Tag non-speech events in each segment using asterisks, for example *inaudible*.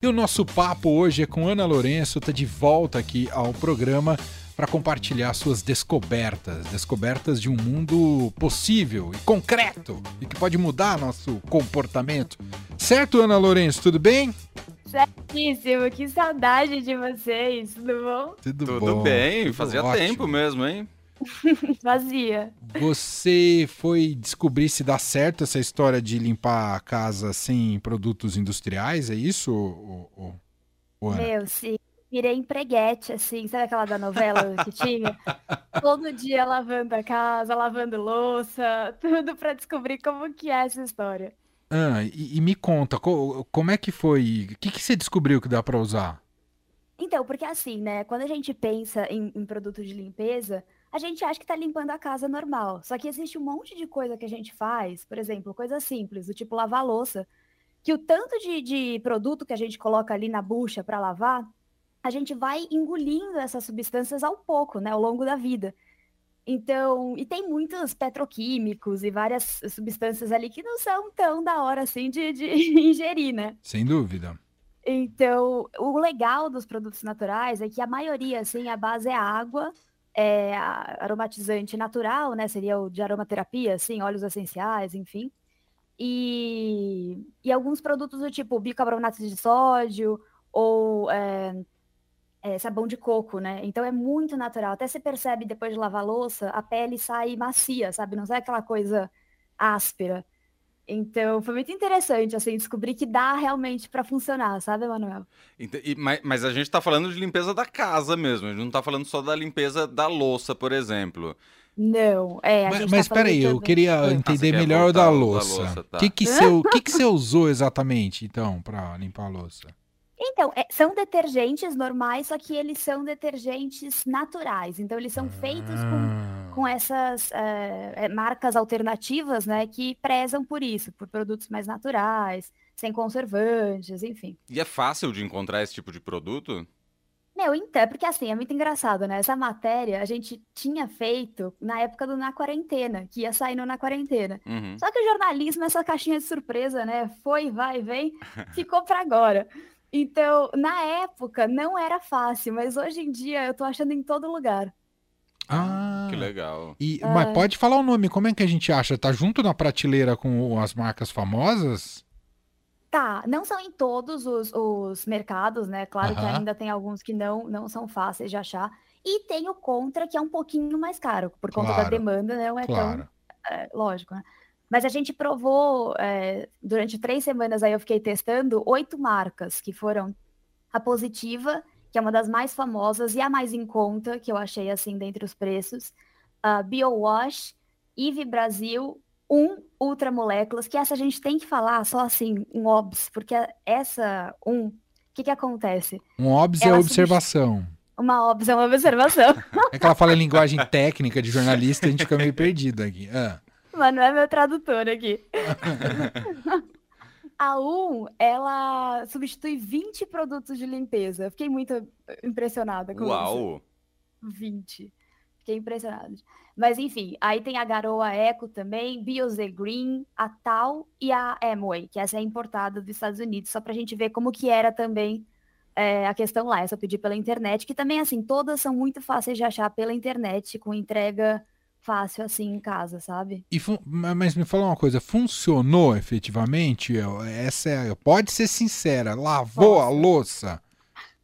E o nosso papo hoje é com Ana Lourenço, está de volta aqui ao programa para compartilhar suas descobertas, descobertas de um mundo possível e concreto e que pode mudar nosso comportamento. Certo, Ana Lourenço, tudo bem? Certíssimo, que saudade de vocês, tudo bom? Tudo, tudo bom, bem, tudo fazia ótimo. tempo mesmo, hein? *laughs* Fazia. Você foi descobrir se dá certo essa história de limpar a casa sem produtos industriais, é isso? Meu, sim. Virei empreguete, assim, sabe aquela da novela que tinha? *laughs* Todo dia lavando a casa, lavando louça, tudo para descobrir como que é essa história. Ah, e, e me conta, co como é que foi? O que, que você descobriu que dá para usar? Então, porque assim, né? Quando a gente pensa em, em produto de limpeza, a gente acha que está limpando a casa normal. Só que existe um monte de coisa que a gente faz, por exemplo, coisas simples, do tipo lavar louça, que o tanto de, de produto que a gente coloca ali na bucha para lavar, a gente vai engolindo essas substâncias ao pouco, né, ao longo da vida. Então, e tem muitos petroquímicos e várias substâncias ali que não são tão da hora assim de, de *laughs* ingerir, né? Sem dúvida. Então, o legal dos produtos naturais é que a maioria, assim, a base é água, é, aromatizante natural, né? Seria o de aromaterapia, assim, óleos essenciais, enfim. E, e alguns produtos do tipo bicarbonato de sódio ou é, é, sabão de coco, né? Então é muito natural. Até se percebe depois de lavar louça, a pele sai macia, sabe? Não sai aquela coisa áspera. Então, foi muito interessante, assim, descobrir que dá realmente para funcionar, sabe, Manuel? E, mas, mas, a gente está falando de limpeza da casa mesmo, a gente não está falando só da limpeza da louça, por exemplo. Não, é. A mas gente mas tá peraí, eu queria ah, entender melhor o da louça. O tá. que, que, você, que, que você usou exatamente, então, para limpar a louça? Então, é, são detergentes normais, só que eles são detergentes naturais. Então, eles são feitos com, com ah. essas é, marcas alternativas, né, que prezam por isso, por produtos mais naturais, sem conservantes, enfim. E é fácil de encontrar esse tipo de produto? Meu, então, é porque assim, é muito engraçado, né? Essa matéria a gente tinha feito na época do Na Quarentena, que ia sair no Na Quarentena. Uhum. Só que o jornalismo, essa caixinha de surpresa, né? Foi, vai, vem, *laughs* ficou para agora. Então, na época, não era fácil, mas hoje em dia eu tô achando em todo lugar. Ah, que legal. E, é. Mas pode falar o nome, como é que a gente acha? Tá junto na prateleira com as marcas famosas? Tá, não são em todos os, os mercados, né? Claro que ainda tem alguns que não, não são fáceis de achar. E tem o contra, que é um pouquinho mais caro, por conta claro, da demanda, não é claro. tão. É, lógico, né? Mas a gente provou, é, durante três semanas aí eu fiquei testando oito marcas, que foram a Positiva, que é uma das mais famosas e a mais em conta, que eu achei assim dentre os preços, a BioWash, Eve Brasil, um Ultramoléculas, que essa a gente tem que falar só assim, um OBS, porque essa um, o que que acontece? Um OBS é observação. Uma OBS é uma observação. *laughs* É que ela fala em linguagem técnica de jornalista, a gente fica meio perdido aqui. Ah. Mas não é meu tradutor aqui. *laughs* a Um, ela substitui 20 produtos de limpeza. Eu fiquei muito impressionada com Uau. isso. Uau! 20. Fiquei impressionada. Mas enfim, aí tem a Garoa Eco também, Bioze Green, a Tal e a Amway, que essa é importada dos Estados Unidos, só pra gente ver como que era também é, a questão lá. Essa eu pedi pela internet, que também, assim, todas são muito fáceis de achar pela internet, com entrega fácil assim em casa, sabe? E mas me fala uma coisa, funcionou efetivamente? Essa é, pode ser sincera, lavou Nossa. a louça?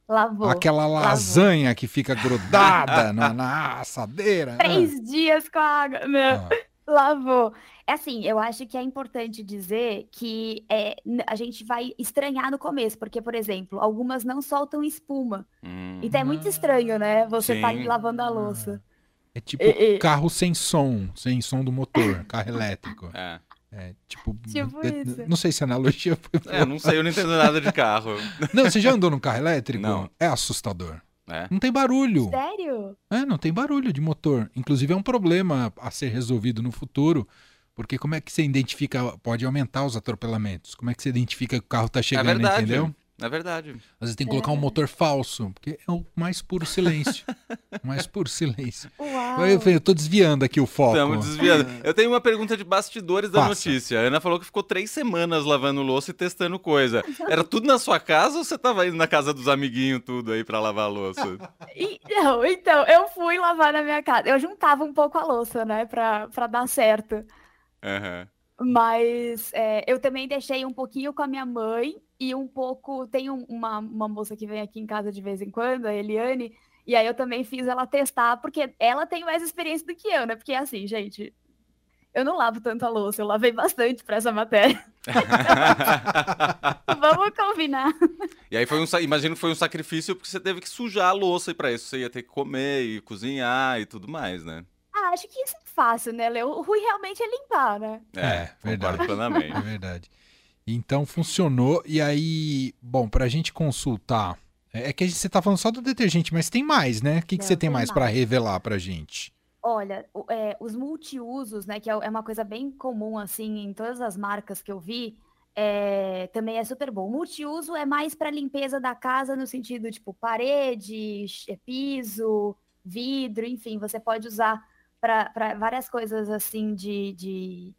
Lavou. Aquela lasanha lavou. que fica *laughs* grudada na, na, assadeira. Três ah. dias com a água. Não. Ah. Lavou. É assim, eu acho que é importante dizer que é, a gente vai estranhar no começo, porque, por exemplo, algumas não soltam espuma. Hum. Então é muito estranho, né? Você tá lavando a louça. É tipo e, e... carro sem som, sem som do motor, carro elétrico. É. É, tipo, tipo isso. não sei se a analogia *laughs* foi. É, não sei, eu não entendo nada de carro. Não, você já andou num carro elétrico? Não. É assustador. É? Não tem barulho. Sério? É, não tem barulho de motor. Inclusive é um problema a ser resolvido no futuro, porque como é que você identifica, pode aumentar os atropelamentos? Como é que você identifica que o carro está chegando, é entendeu? É verdade. Às vezes tem que colocar um é. motor falso, porque é o mais puro silêncio. mais puro silêncio. Uau. Eu, eu tô desviando aqui o foco. Estamos desviando. Eu tenho uma pergunta de bastidores da Passa. notícia. A Ana falou que ficou três semanas lavando louça e testando coisa. Era tudo na sua casa ou você tava indo na casa dos amiguinhos tudo aí para lavar a louça? *laughs* Não, então, eu fui lavar na minha casa. Eu juntava um pouco a louça, né, pra, pra dar certo. Aham. Uhum. Mas é, eu também deixei um pouquinho com a minha mãe e um pouco. Tem um, uma, uma moça que vem aqui em casa de vez em quando, a Eliane, e aí eu também fiz ela testar, porque ela tem mais experiência do que eu, né? Porque assim, gente, eu não lavo tanto a louça, eu lavei bastante para essa matéria. *laughs* Vamos combinar. E aí foi um, imagino que foi um sacrifício porque você teve que sujar a louça e para isso você ia ter que comer e cozinhar e tudo mais, né? Ah, acho que isso é fácil, né, Leo? O ruim realmente é limpar, né? É, é verdade. plenamente. É verdade. Então funcionou. E aí, bom, pra gente consultar. É, é que você tá falando só do detergente, mas tem mais, né? O que, que você tem mais, mais. para revelar pra gente? Olha, é, os multiusos, né, que é, é uma coisa bem comum, assim, em todas as marcas que eu vi, é, também é super bom. Multiuso é mais para limpeza da casa, no sentido, tipo, parede, piso, vidro, enfim, você pode usar para várias coisas assim de, de,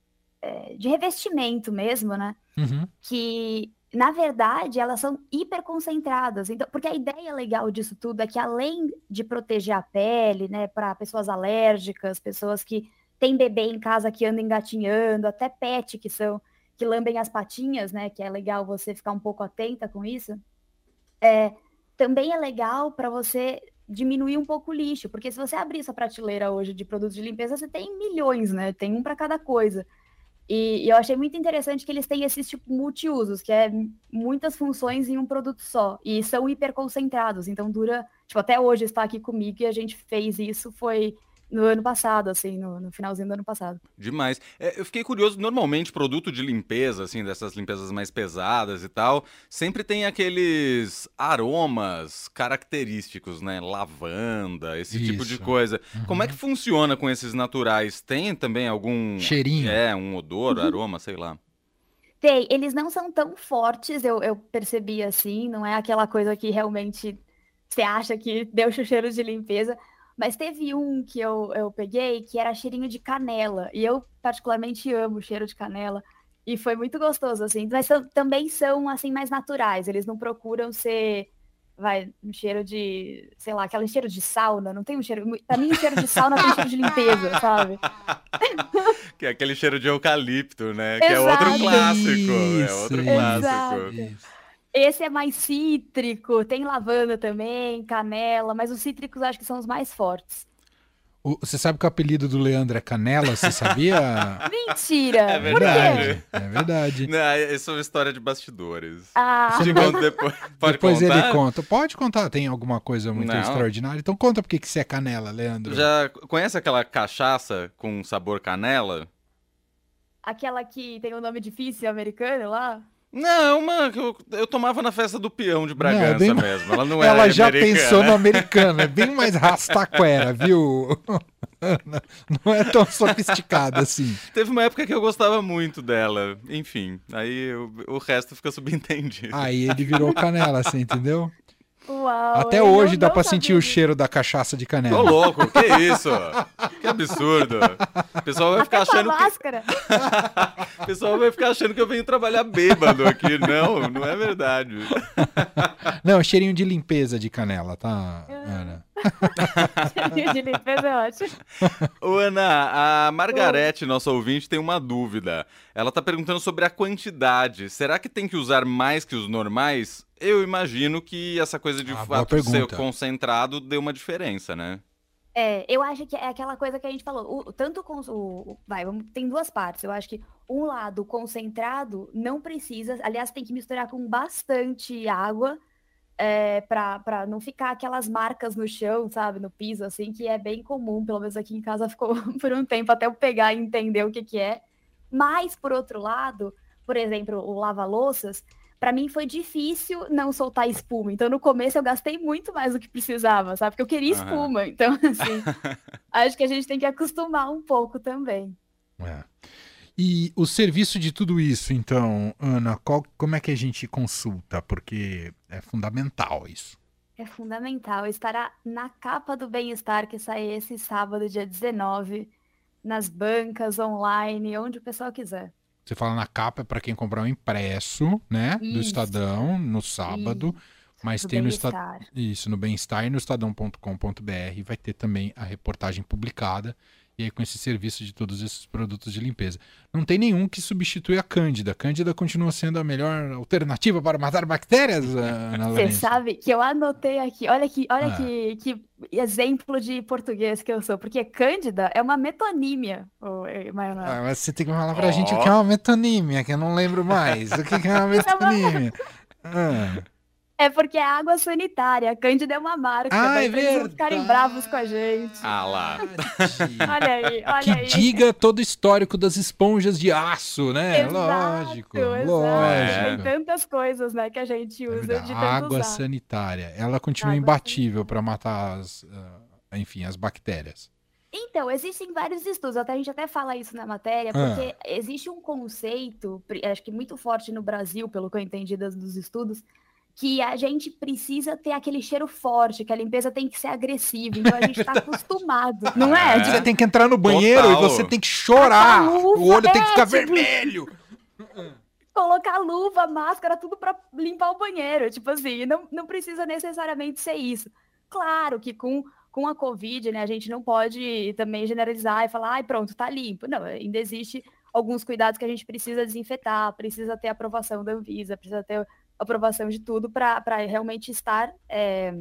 de revestimento mesmo, né? Uhum. Que, na verdade, elas são hiperconcentradas. Então, porque a ideia legal disso tudo é que, além de proteger a pele, né, para pessoas alérgicas, pessoas que têm bebê em casa que anda engatinhando, até pet que são que lambem as patinhas, né? Que é legal você ficar um pouco atenta com isso. É, também é legal para você diminuir um pouco o lixo, porque se você abrir essa prateleira hoje de produtos de limpeza, você tem milhões, né? Tem um para cada coisa. E, e, eu achei muito interessante que eles têm esses tipo multiusos, que é muitas funções em um produto só, e são hiperconcentrados, então dura, tipo, até hoje está aqui comigo e a gente fez isso, foi no ano passado, assim, no, no finalzinho do ano passado. Demais. É, eu fiquei curioso, normalmente produto de limpeza, assim, dessas limpezas mais pesadas e tal, sempre tem aqueles aromas característicos, né? Lavanda, esse Isso. tipo de coisa. Uhum. Como é que funciona com esses naturais? Tem também algum... Cheirinho? É, um odor, uhum. aroma, sei lá. Tem, eles não são tão fortes, eu, eu percebi assim, não é aquela coisa que realmente você acha que deu *laughs* cheiro de limpeza, mas teve um que eu, eu peguei que era cheirinho de canela. E eu particularmente amo o cheiro de canela. E foi muito gostoso, assim. Mas são, também são, assim, mais naturais. Eles não procuram ser, vai, um cheiro de, sei lá, aquele cheiro de sauna. Não tem um cheiro... Pra mim, o cheiro de sauna tem um cheiro de limpeza, sabe? *laughs* Que é aquele cheiro de eucalipto, né? Exato. Que é outro clássico. Isso, é outro clássico. Exato. Esse é mais cítrico, tem lavanda também, canela, mas os cítricos acho que são os mais fortes. O, você sabe que o apelido do Leandro é Canela, você sabia? *laughs* Mentira! É verdade. É verdade. Não, isso é uma história de bastidores. Ah. Te conto depois. *laughs* Pode depois contar? ele conta. Pode contar, tem alguma coisa muito Não. extraordinária. Então conta por que você é canela, Leandro. Já conhece aquela cachaça com sabor canela? Aquela que tem o um nome difícil americano lá? Não, uma que eu, eu tomava na festa do peão de Bragança não, é bem... mesmo. Ela não *laughs* Ela já americana. pensou no americano, é bem mais rastaquera, viu? *laughs* Não é tão sofisticada assim. Teve uma época que eu gostava muito dela. Enfim, aí eu, o resto fica subentendido. Aí ele virou canela, assim, entendeu? Uau, Até hoje dá pra sentir o cheiro da cachaça de canela. Tô louco, que isso? Que absurdo. O pessoal vai ficar achando máscara. que. *laughs* o pessoal vai ficar achando que eu venho trabalhar bêbado aqui. Não, não é verdade. *laughs* Não, cheirinho de limpeza de canela, tá, Ana? *laughs* cheirinho de limpeza é ótimo. Ô, Ana, a Margarete, nossa ouvinte, tem uma dúvida. Ela tá perguntando sobre a quantidade. Será que tem que usar mais que os normais? Eu imagino que essa coisa de ah, fato ser concentrado deu uma diferença, né? É, eu acho que é aquela coisa que a gente falou. O, tanto com o, vai, tem duas partes. Eu acho que um lado concentrado não precisa, aliás, tem que misturar com bastante água é, para não ficar aquelas marcas no chão, sabe, no piso, assim, que é bem comum. Pelo menos aqui em casa *laughs* ficou por um tempo até eu pegar e entender o que que é. Mas por outro lado, por exemplo, o lava-louças para mim foi difícil não soltar espuma. Então, no começo, eu gastei muito mais do que precisava, sabe? Porque eu queria espuma. Uhum. Então, assim, *laughs* acho que a gente tem que acostumar um pouco também. É. E o serviço de tudo isso, então, Ana, qual, como é que a gente consulta? Porque é fundamental isso. É fundamental. Estará na capa do Bem-Estar que sai esse sábado, dia 19, nas bancas, online, onde o pessoal quiser. Você fala na capa é para quem comprar um impresso, né? Isso. Do Estadão, no sábado. Isso. Mas tem no Estadão. Isso, no Bem-Estar e no estadão.com.br vai ter também a reportagem publicada e aí com esse serviço de todos esses produtos de limpeza. Não tem nenhum que substitui a Cândida. A Cândida continua sendo a melhor alternativa para matar bactérias, *laughs* Ana Você sabe que eu anotei aqui, olha que, olha ah. que, que exemplo de português que eu sou, porque Cândida é uma metonímia, ah, mas você tem que falar pra oh. gente o que é uma metonímia, que eu não lembro mais. o que *laughs* é uma metonímia? *laughs* ah. É porque é água sanitária. A Cândida é uma marca. Ah, é verdade. Eles ficarem bravos com a gente. Ah lá. olha aí, olha que aí. diga todo o histórico das esponjas de aço, né? Exato, lógico, exato. lógico. Tem tantas coisas, né, que a gente usa é de tanto Água usar. sanitária. Ela continua água imbatível para matar as, uh, enfim, as bactérias. Então, existem vários estudos, até a gente até fala isso na matéria, ah. porque ah. existe um conceito, acho que muito forte no Brasil, pelo que eu entendi dos estudos, que a gente precisa ter aquele cheiro forte, que a limpeza tem que ser agressiva. Então a gente *laughs* está acostumado, não é? Você tem que entrar no banheiro Total. e você tem que chorar. Luva, o olho é, tem que ficar tipo, vermelho. Colocar luva, máscara, tudo para limpar o banheiro. Tipo assim, não, não precisa necessariamente ser isso. Claro que com, com a Covid, né, a gente não pode também generalizar e falar, ai, pronto, tá limpo. Não, ainda existe alguns cuidados que a gente precisa desinfetar, precisa ter aprovação da Anvisa, precisa ter aprovação de tudo para realmente estar é,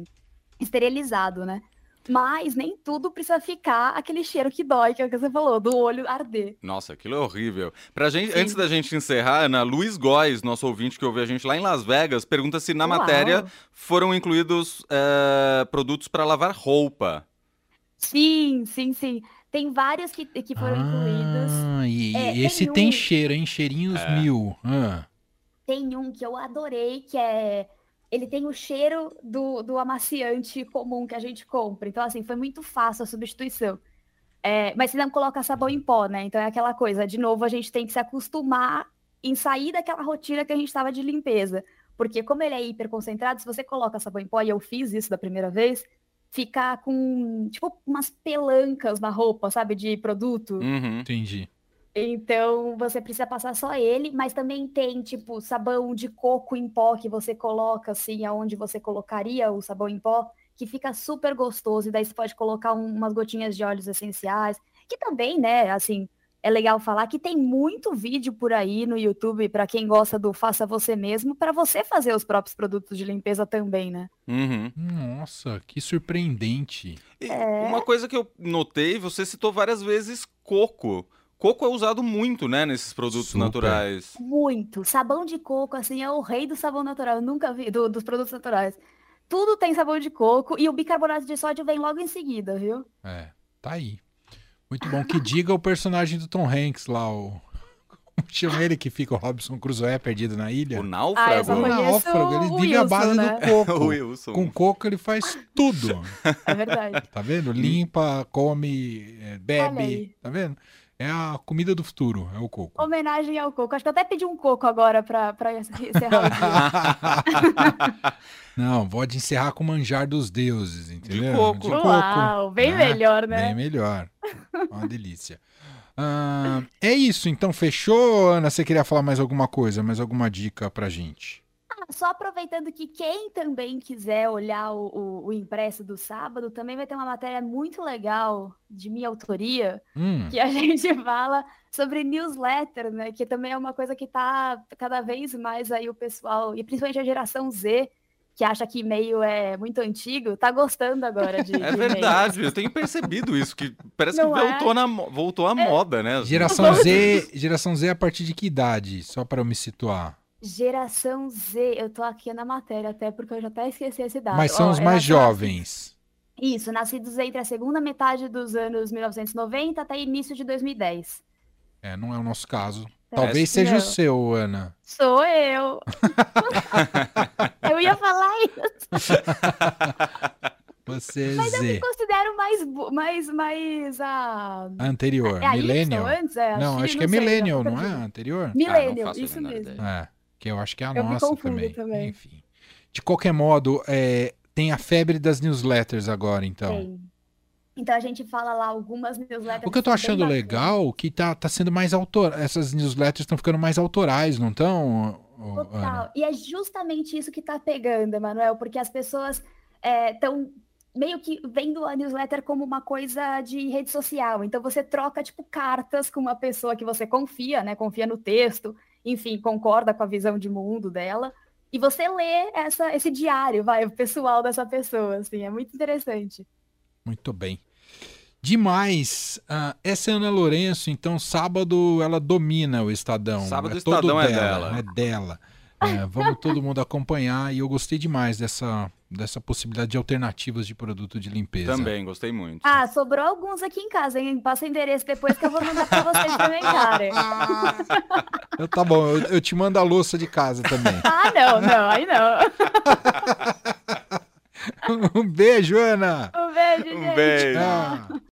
esterilizado, né? Mas nem tudo precisa ficar aquele cheiro que dói, que é o que você falou, do olho arder. Nossa, aquilo é horrível. Pra gente, Sim. antes da gente encerrar, Ana, Luiz Góes, nosso ouvinte que ouviu a gente lá em Las Vegas, pergunta se na Uau. matéria foram incluídos é, produtos para lavar roupa. Sim, sim, sim. Tem vários que, que foram ah, incluídos. E é, esse tem, tem um... cheiro, hein? Cheirinhos é. mil. Ah. Tem um que eu adorei, que é. Ele tem o cheiro do, do amaciante comum que a gente compra. Então, assim, foi muito fácil a substituição. É, mas você não coloca sabão em pó, né? Então é aquela coisa, de novo, a gente tem que se acostumar em sair daquela rotina que a gente estava de limpeza. Porque como ele é hiper concentrado, se você coloca sabão em pó, e eu fiz isso da primeira vez, fica com, tipo, umas pelancas na roupa, sabe, de produto. Uhum, entendi. Então você precisa passar só ele, mas também tem tipo sabão de coco em pó que você coloca assim aonde você colocaria o sabão em pó, que fica super gostoso e daí você pode colocar um, umas gotinhas de óleos essenciais, que também, né, assim, é legal falar que tem muito vídeo por aí no YouTube para quem gosta do faça você mesmo, para você fazer os próprios produtos de limpeza também, né? Uhum. Nossa, que surpreendente. É... Uma coisa que eu notei, você citou várias vezes coco. Coco é usado muito, né, nesses produtos Super. naturais. Muito. Sabão de coco, assim, é o rei do sabão natural. Eu nunca vi, do, dos produtos naturais. Tudo tem sabão de coco e o bicarbonato de sódio vem logo em seguida, viu? É, tá aí. Muito bom. Que diga o personagem do Tom Hanks lá, o. Como chama ele que fica o Robson Crusoe perdido na ilha? O náufrago? Ah, o náufrago. Ele diga a base né? do coco. *laughs* Com coco ele faz tudo. É verdade. Tá vendo? Limpa, come, é, bebe. Tá vendo? É a comida do futuro, é o coco. Homenagem ao coco. Acho que eu até pedi um coco agora para encerrar o dia. *laughs* Não, pode encerrar com o manjar dos deuses, entendeu? De coco. De coco. Uau, bem né? melhor, né? Bem melhor. Uma delícia. Uh, é isso, então fechou, Ana? Você queria falar mais alguma coisa, mais alguma dica pra gente? Só aproveitando que quem também quiser olhar o, o, o, impresso do sábado, também vai ter uma matéria muito legal de minha autoria, hum. que a *laughs* gente fala sobre newsletter, né? Que também é uma coisa que está cada vez mais aí o pessoal, e principalmente a geração Z, que acha que e-mail é muito antigo, tá gostando agora de. *laughs* É de verdade, eu tenho percebido isso, que parece Não que é? voltou, na, voltou à é. moda, né? Geração Z, *laughs* geração Z a partir de que idade? Só para eu me situar. Geração Z, eu tô aqui na matéria até porque eu já até esqueci esse dado. Mas são os mais jovens. Isso, nascidos entre a segunda metade dos anos 1990 até início de 2010. É, não é o nosso caso. Talvez seja não. o seu, Ana. Sou eu. *laughs* eu ia falar isso. Você é Mas Z. eu me considero mais, mais, mais a... a anterior, é, Millennial. Antes, é, não, acho que é Millennial, não é? Anterior? Millennial, ah, isso mesmo. É, que eu acho que é a eu nossa também. também. Enfim. De qualquer modo, é, tem a febre das newsletters agora, então. Tem. Então a gente fala lá algumas newsletters. O que eu tô achando legal que tá, tá sendo mais autor. Essas newsletters estão ficando mais autorais, não estão? Total. Ana? E é justamente isso que tá pegando, Emanuel, porque as pessoas estão é, meio que vendo a newsletter como uma coisa de rede social. Então você troca tipo cartas com uma pessoa que você confia, né? Confia no texto, enfim, concorda com a visão de mundo dela. E você lê essa, esse diário, vai, o pessoal dessa pessoa, assim, é muito interessante. Muito bem. Demais. Uh, essa é Ana Lourenço, então sábado ela domina o Estadão. Sábado é o Estadão é dela. É dela. É, vamos todo mundo acompanhar e eu gostei demais dessa, dessa possibilidade de alternativas de produto de limpeza. Também, gostei muito. Ah, sobrou alguns aqui em casa, hein? Passa o endereço depois que eu vou mandar pra vocês *laughs* também, cara. Eu, tá bom, eu, eu, te mando a louça de casa também. Ah, não, não, aí não. *laughs* um beijo, Ana. Um beijo, gente. Um beijo. Ah.